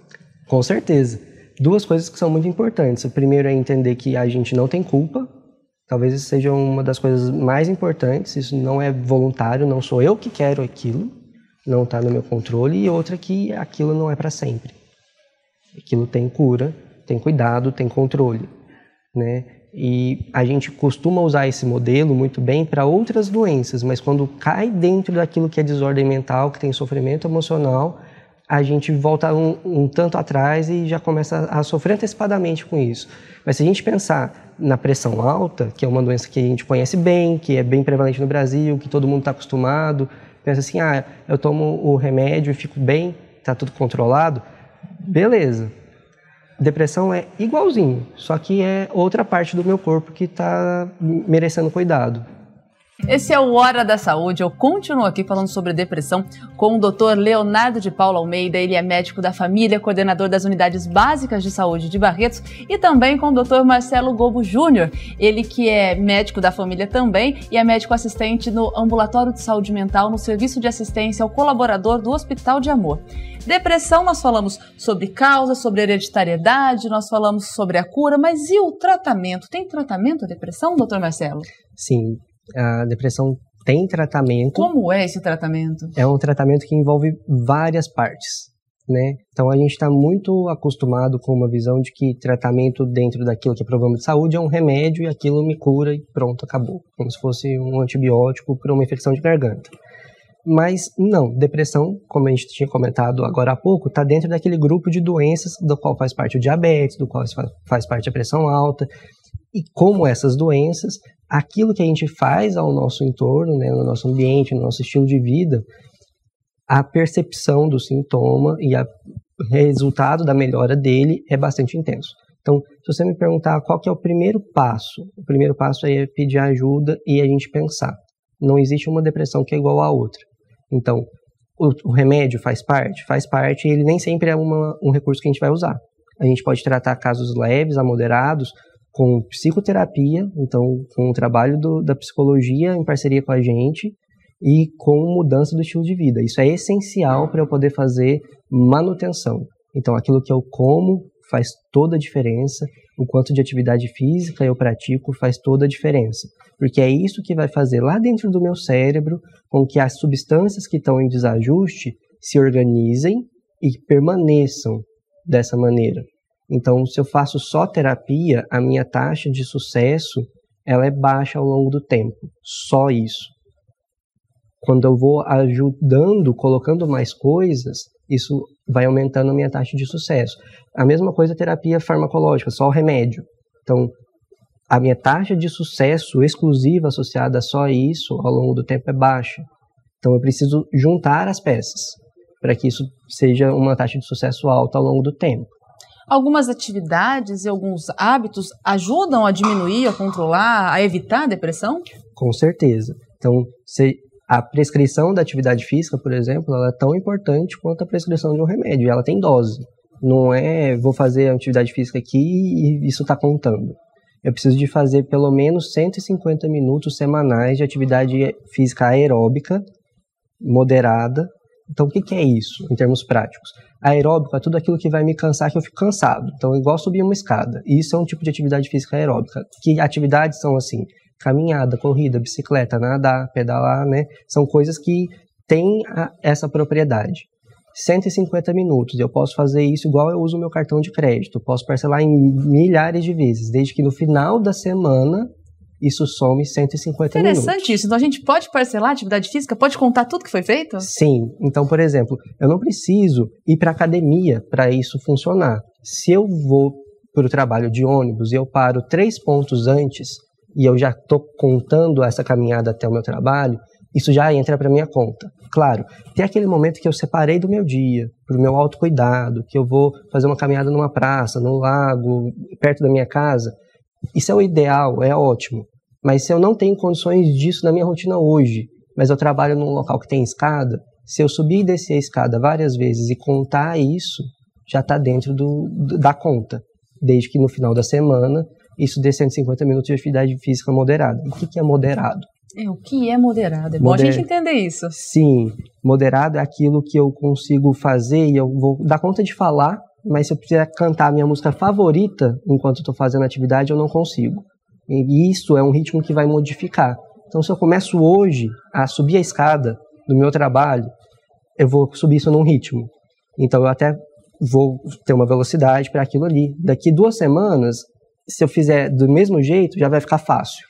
Com certeza. Duas coisas que são muito importantes. O primeiro é entender que a gente não tem culpa. Talvez isso seja uma das coisas mais importantes. Isso não é voluntário, não sou eu que quero aquilo, não está no meu controle. E outra que aquilo não é para sempre. Aquilo tem cura, tem cuidado, tem controle, né? E a gente costuma usar esse modelo muito bem para outras doenças, mas quando cai dentro daquilo que é desordem mental, que tem sofrimento emocional, a gente volta um, um, tanto atrás e já começa a sofrer antecipadamente com isso. Mas se a gente pensar na pressão alta, que é uma doença que a gente conhece bem, que é bem prevalente no Brasil, que todo mundo está acostumado, pensa assim, ah, eu tomo o remédio e fico bem, está tudo controlado, beleza. Depressão é igualzinho, só que é outra parte do meu corpo que está merecendo cuidado. Esse é o Hora da Saúde. Eu continuo aqui falando sobre depressão com o Dr. Leonardo de Paula Almeida. Ele é médico da família, coordenador das unidades básicas de saúde de Barretos, e também com o Dr. Marcelo Gobo Júnior. Ele que é médico da família também e é médico assistente no ambulatório de saúde mental no serviço de assistência ao colaborador do Hospital de Amor. Depressão, nós falamos sobre causa, sobre hereditariedade, nós falamos sobre a cura, mas e o tratamento? Tem tratamento a depressão, doutor Marcelo? Sim, a depressão tem tratamento. Como é esse tratamento? É um tratamento que envolve várias partes. Né? Então a gente está muito acostumado com uma visão de que tratamento dentro daquilo que é problema de saúde é um remédio e aquilo me cura e pronto, acabou. Como se fosse um antibiótico para uma infecção de garganta. Mas não, depressão, como a gente tinha comentado agora há pouco, está dentro daquele grupo de doenças do qual faz parte o diabetes, do qual faz parte a pressão alta. E como essas doenças, aquilo que a gente faz ao nosso entorno, né, no nosso ambiente, no nosso estilo de vida, a percepção do sintoma e o resultado da melhora dele é bastante intenso. Então, se você me perguntar qual que é o primeiro passo, o primeiro passo é pedir ajuda e a gente pensar. Não existe uma depressão que é igual à outra. Então, o, o remédio faz parte? Faz parte e ele nem sempre é uma, um recurso que a gente vai usar. A gente pode tratar casos leves a moderados com psicoterapia, então com o trabalho do, da psicologia em parceria com a gente e com mudança do estilo de vida. Isso é essencial para eu poder fazer manutenção. Então, aquilo que eu como faz toda a diferença, o quanto de atividade física eu pratico faz toda a diferença, porque é isso que vai fazer lá dentro do meu cérebro com que as substâncias que estão em desajuste se organizem e permaneçam dessa maneira. Então, se eu faço só terapia, a minha taxa de sucesso ela é baixa ao longo do tempo. Só isso. Quando eu vou ajudando, colocando mais coisas, isso vai aumentando a minha taxa de sucesso. A mesma coisa a terapia farmacológica, só o remédio. Então, a minha taxa de sucesso exclusiva associada a só isso ao longo do tempo é baixa. Então, eu preciso juntar as peças para que isso seja uma taxa de sucesso alta ao longo do tempo. Algumas atividades e alguns hábitos ajudam a diminuir, a controlar, a evitar a depressão? Com certeza. Então, se a prescrição da atividade física, por exemplo, ela é tão importante quanto a prescrição de um remédio. Ela tem dose. Não é vou fazer a atividade física aqui e isso está contando. Eu preciso de fazer pelo menos 150 minutos semanais de atividade física aeróbica moderada. Então, o que, que é isso em termos práticos? Aeróbico é tudo aquilo que vai me cansar, que eu fico cansado. Então, igual subir uma escada. Isso é um tipo de atividade física aeróbica. Que atividades são assim? caminhada, corrida, bicicleta, nadar, pedalar, né? São coisas que têm a, essa propriedade. 150 minutos, eu posso fazer isso igual eu uso meu cartão de crédito, posso parcelar em milhares de vezes, desde que no final da semana isso some 150 Interessante minutos. isso. Então a gente pode parcelar a atividade física? Pode contar tudo que foi feito? Sim. Então, por exemplo, eu não preciso ir para academia para isso funcionar. Se eu vou para o trabalho de ônibus e eu paro três pontos antes, e eu já estou contando essa caminhada até o meu trabalho, isso já entra para minha conta. Claro, tem aquele momento que eu separei do meu dia, para o meu autocuidado, que eu vou fazer uma caminhada numa praça, num lago, perto da minha casa. Isso é o ideal, é ótimo. Mas se eu não tenho condições disso na minha rotina hoje, mas eu trabalho num local que tem escada, se eu subir e descer a escada várias vezes e contar isso, já está dentro do, da conta. Desde que no final da semana isso dê 150 minutos de atividade física moderada. O que, é moderado? É, o que é moderado? É bom Moder... a gente entender isso. Sim, moderado é aquilo que eu consigo fazer e eu vou dar conta de falar, mas se eu precisar cantar a minha música favorita enquanto estou fazendo atividade, eu não consigo. E isso é um ritmo que vai modificar. Então, se eu começo hoje a subir a escada do meu trabalho, eu vou subir isso num ritmo. Então, eu até vou ter uma velocidade para aquilo ali. Daqui duas semanas, se eu fizer do mesmo jeito, já vai ficar fácil.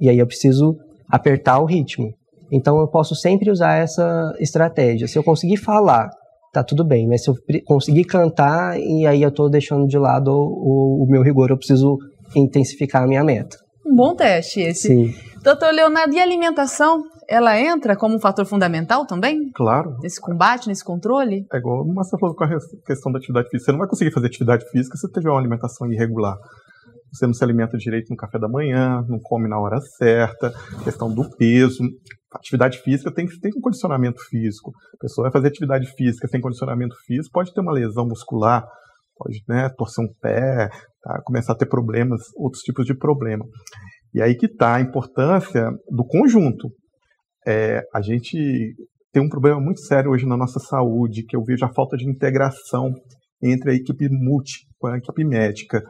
E aí eu preciso apertar o ritmo. Então eu posso sempre usar essa estratégia. Se eu conseguir falar, tá tudo bem, mas se eu conseguir cantar, e aí eu estou deixando de lado o, o, meu rigor, eu preciso intensificar a minha meta. Um bom teste esse. Sim. Doutor Leonardo, e a alimentação? Ela entra como um fator fundamental também? Claro. Nesse combate, nesse controle? É igual você falou com a questão da atividade física. Você não vai conseguir fazer atividade física se você tiver uma alimentação irregular você não se alimenta direito no café da manhã, não come na hora certa, questão do peso. Atividade física tem que ter um condicionamento físico. A pessoa vai fazer atividade física sem condicionamento físico, pode ter uma lesão muscular, pode né, torcer um pé, tá, começar a ter problemas, outros tipos de problema. E aí que está a importância do conjunto. É, a gente tem um problema muito sério hoje na nossa saúde, que eu vejo a falta de integração entre a equipe multi com a equipe médica.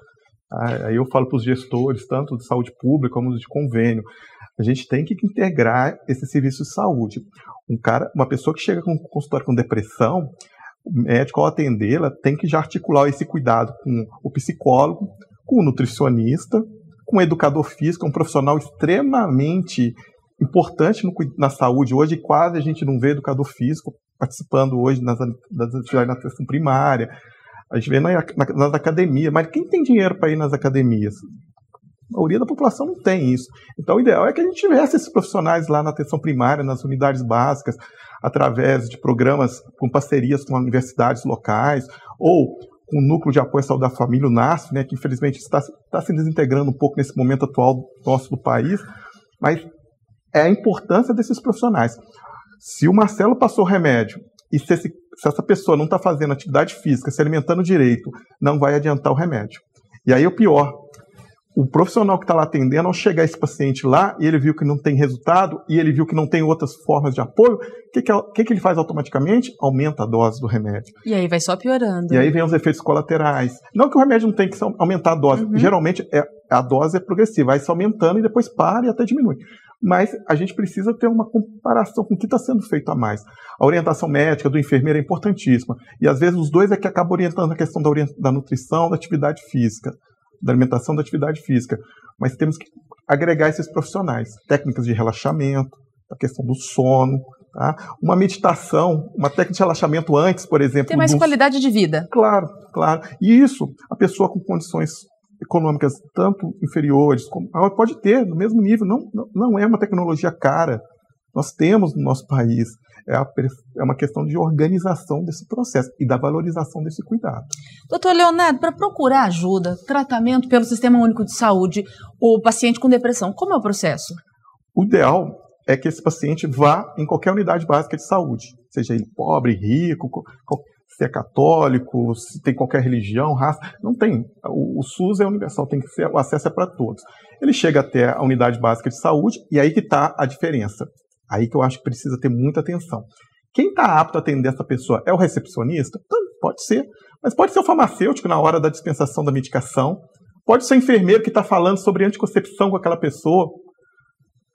Aí eu falo para os gestores, tanto de saúde pública como de convênio, a gente tem que integrar esse serviço de saúde. Um cara, uma pessoa que chega com um consultório com depressão, o médico ao atendê-la tem que já articular esse cuidado com o psicólogo, com o nutricionista, com o educador físico, um profissional extremamente importante no, na saúde. Hoje quase a gente não vê educador físico participando hoje nas, nas atividades na atenção primária, a gente vê na, na, nas academias, mas quem tem dinheiro para ir nas academias? Maioria da população não tem isso. Então, o ideal é que a gente tivesse esses profissionais lá na atenção primária, nas unidades básicas, através de programas com parcerias com universidades locais, ou com o Núcleo de Apoio à Saúde da Família, o NASF, né, que infelizmente está, está se desintegrando um pouco nesse momento atual nosso do país, mas é a importância desses profissionais. Se o Marcelo passou remédio e se, esse, se essa pessoa não está fazendo atividade física, se alimentando direito, não vai adiantar o remédio. E aí o pior, o profissional que está lá atendendo, ao chegar esse paciente lá e ele viu que não tem resultado e ele viu que não tem outras formas de apoio, o que, que, que, que, ele faz automaticamente? Aumenta a dose do remédio. E aí vai só piorando. E aí vem os efeitos colaterais. Não que o remédio não tem que aumentar a dose. Uhum. Geralmente é, a dose é progressiva, vai se aumentando e depois para e até diminui. Mas a gente precisa ter uma comparação com o que está sendo feito a mais. A orientação médica do enfermeiro é importantíssima. E às vezes os dois é que acabam orientando a questão da, da nutrição, da atividade física da alimentação, da atividade física. Mas temos que agregar esses profissionais, técnicas de relaxamento, a questão do sono, tá? uma meditação, uma técnica de relaxamento antes, por exemplo. Ter mais do... qualidade de vida. Claro, claro. E isso, a pessoa com condições econômicas tanto inferiores, como, pode ter no mesmo nível, não, não é uma tecnologia cara. Nós temos no nosso país é, a, é uma questão de organização desse processo e da valorização desse cuidado. Doutor Leonardo, para procurar ajuda, tratamento pelo Sistema Único de Saúde, o paciente com depressão, como é o processo? O ideal é que esse paciente vá em qualquer unidade básica de saúde, seja ele pobre, rico, se é católico, se tem qualquer religião, raça, não tem. O, o SUS é universal, tem que ser, o acesso é para todos. Ele chega até a unidade básica de saúde e aí que está a diferença. Aí que eu acho que precisa ter muita atenção. Quem está apto a atender essa pessoa é o recepcionista? Pode ser. Mas pode ser o farmacêutico na hora da dispensação da medicação. Pode ser o enfermeiro que está falando sobre anticoncepção com aquela pessoa.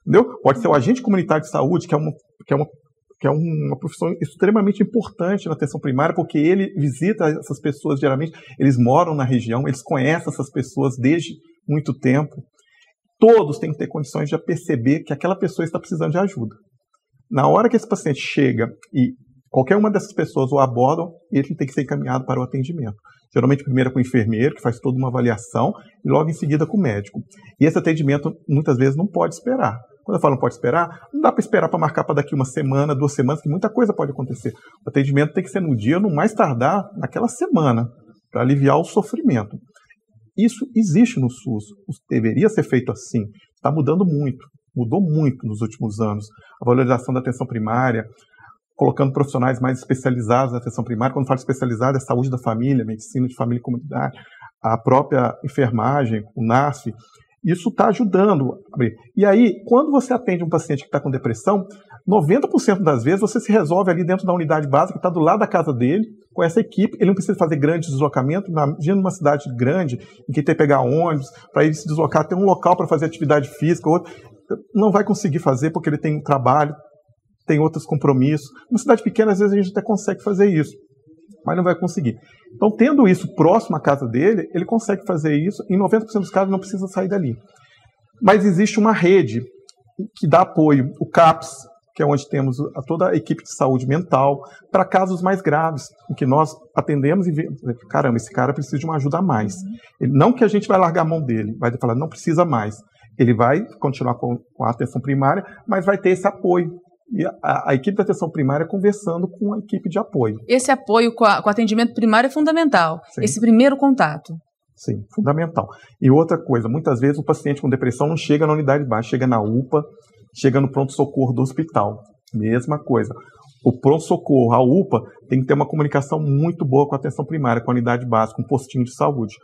Entendeu? Pode ser o agente comunitário de saúde, que é uma, que é uma, que é uma profissão extremamente importante na atenção primária, porque ele visita essas pessoas geralmente, eles moram na região, eles conhecem essas pessoas desde muito tempo todos têm que ter condições de perceber que aquela pessoa está precisando de ajuda. Na hora que esse paciente chega e qualquer uma dessas pessoas o abordam, ele tem que ser encaminhado para o atendimento. Geralmente, primeiro com o enfermeiro, que faz toda uma avaliação, e logo em seguida com o médico. E esse atendimento, muitas vezes, não pode esperar. Quando eu falo não pode esperar, não dá para esperar para marcar para daqui uma semana, duas semanas, que muita coisa pode acontecer. O atendimento tem que ser no dia, no mais tardar, naquela semana, para aliviar o sofrimento. Isso existe no SUS, deveria ser feito assim. Está mudando muito, mudou muito nos últimos anos. A valorização da atenção primária, colocando profissionais mais especializados na atenção primária. Quando falo especializado, é saúde da família, medicina de família e comunidade, a própria enfermagem, o NASF. Isso está ajudando. E aí, quando você atende um paciente que está com depressão, 90% das vezes você se resolve ali dentro da unidade básica, que está do lado da casa dele, com essa equipe. Ele não precisa fazer grandes deslocamentos. Imagina numa cidade grande, em que tem que pegar ônibus, para ele se deslocar, ter um local para fazer atividade física, outro. Não vai conseguir fazer porque ele tem um trabalho, tem outros compromissos. Numa cidade pequena, às vezes a gente até consegue fazer isso, mas não vai conseguir. Então, tendo isso próximo à casa dele, ele consegue fazer isso. Em 90% dos casos, não precisa sair dali. Mas existe uma rede que dá apoio. O CAPS, que é onde temos toda a equipe de saúde mental, para casos mais graves, em que nós atendemos e vemos, caramba, esse cara precisa de uma ajuda a mais. Ele, não que a gente vai largar a mão dele, vai falar, não precisa mais. Ele vai continuar com, com a atenção primária, mas vai ter esse apoio. E a, a, equipe de atenção primária conversando com a equipe de apoio. Esse apoio com, a, com o atendimento primário é fundamental. Sim. Esse primeiro contato. Sim, fundamental. E outra coisa, muitas vezes o paciente com depressão não chega na unidade baixa, chega na UPA, chega no pronto-socorro do hospital. Mesma coisa. O pronto-socorro, a UPA, tem que ter uma comunicação muito boa com a atenção primária, com a unidade básica, um postinho de saúde.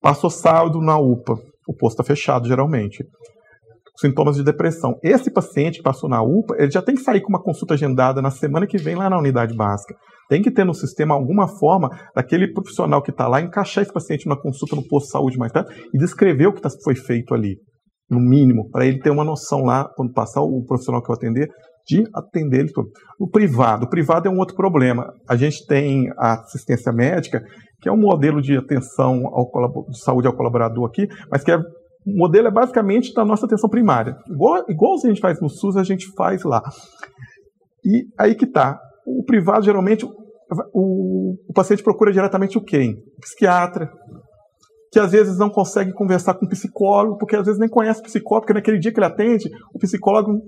Passou sábado na UPA, o posto está fechado geralmente. Sintomas de depressão. Esse paciente que passou na UPA, ele já tem que sair com uma consulta agendada na semana que vem lá na unidade básica. Tem que ter no sistema alguma forma daquele profissional que está lá encaixar esse paciente na consulta no posto de saúde mais tarde e descrever o que tá, foi feito ali no mínimo, para ele ter uma noção lá, quando passar o profissional que eu atender, de atender ele todo. O privado, o privado é um outro problema. A gente tem a assistência médica, que é um modelo de atenção ao de saúde ao colaborador aqui, mas que é o modelo é basicamente da nossa atenção primária. Igual, igual a gente faz no SUS, a gente faz lá. E aí que tá. O privado, geralmente, o, o paciente procura diretamente o quem? O psiquiatra, que às vezes não consegue conversar com o psicólogo, porque às vezes nem conhece o psicólogo, porque naquele dia que ele atende, o psicólogo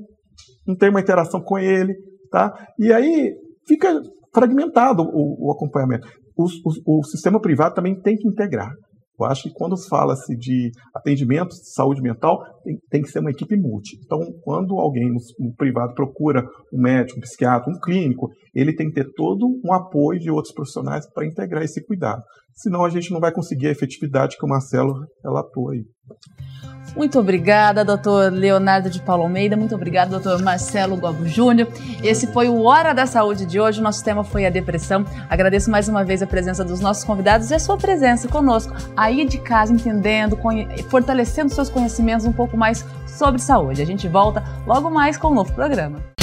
não tem uma interação com ele, tá? E aí fica fragmentado o, o acompanhamento. O, o, o, sistema privado também tem que integrar. Eu acho que quando fala-se de atendimento de saúde mental, tem, tem, que ser uma equipe multi. Então, quando alguém no, no, privado procura um médico, um psiquiatra, um clínico, ele tem que ter todo um apoio de outros profissionais para integrar esse cuidado. Senão a gente não vai conseguir a efetividade que o Marcelo relatou aí. Muito obrigada, doutor Leonardo de Paulo Almeida. Muito obrigada, doutor Marcelo Gobo Júnior. Esse foi o Hora da Saúde de hoje. O nosso tema foi a depressão. Agradeço mais uma vez a presença dos nossos convidados e a sua presença conosco, aí de casa, entendendo, fortalecendo seus conhecimentos um pouco mais sobre saúde. A gente volta logo mais com um novo programa.